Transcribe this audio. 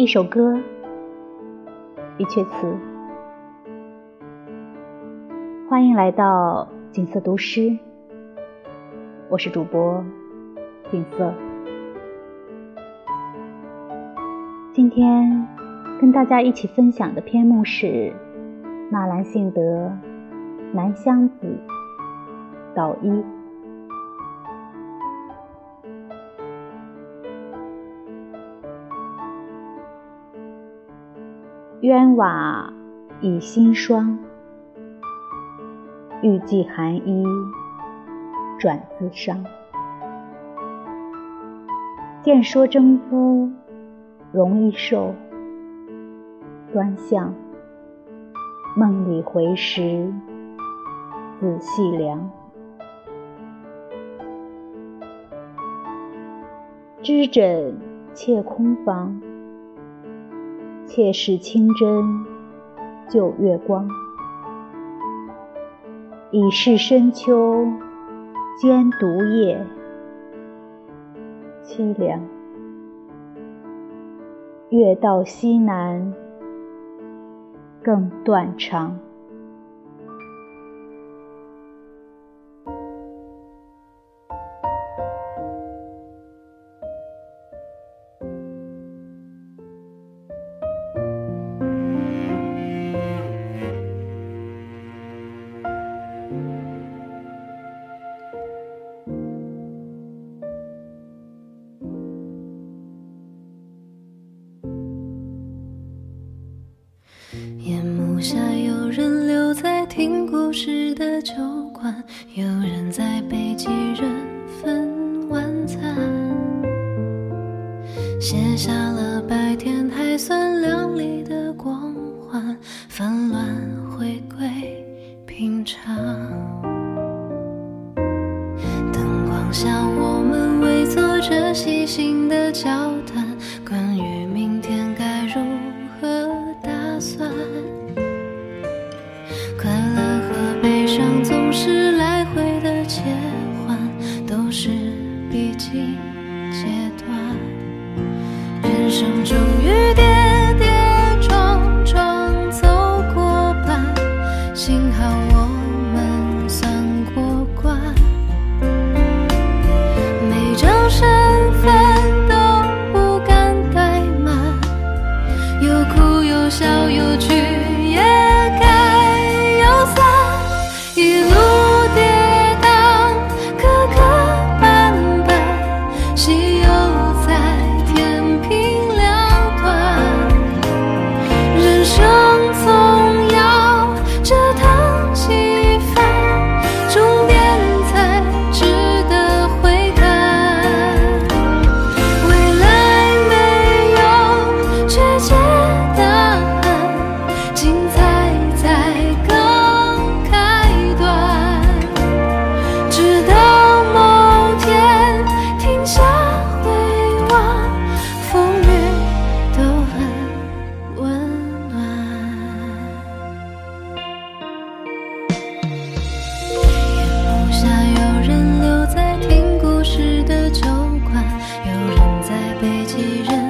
一首歌，一阙词。欢迎来到景色读诗，我是主播景色。今天跟大家一起分享的篇目是纳兰性德《南乡子·捣衣》。鸳瓦已新霜，欲寄寒衣转自伤。见说征夫容易瘦，端详梦里回时仔细量。知枕妾空房。妾视清真旧月光，已是深秋兼独夜，凄凉。月到西南更断肠。听故事的酒馆，有人在陪几人分晚餐，写下了白天还算亮丽的光环，纷乱回归平常。灯光下，我们围坐着细心的交谈，关于被几人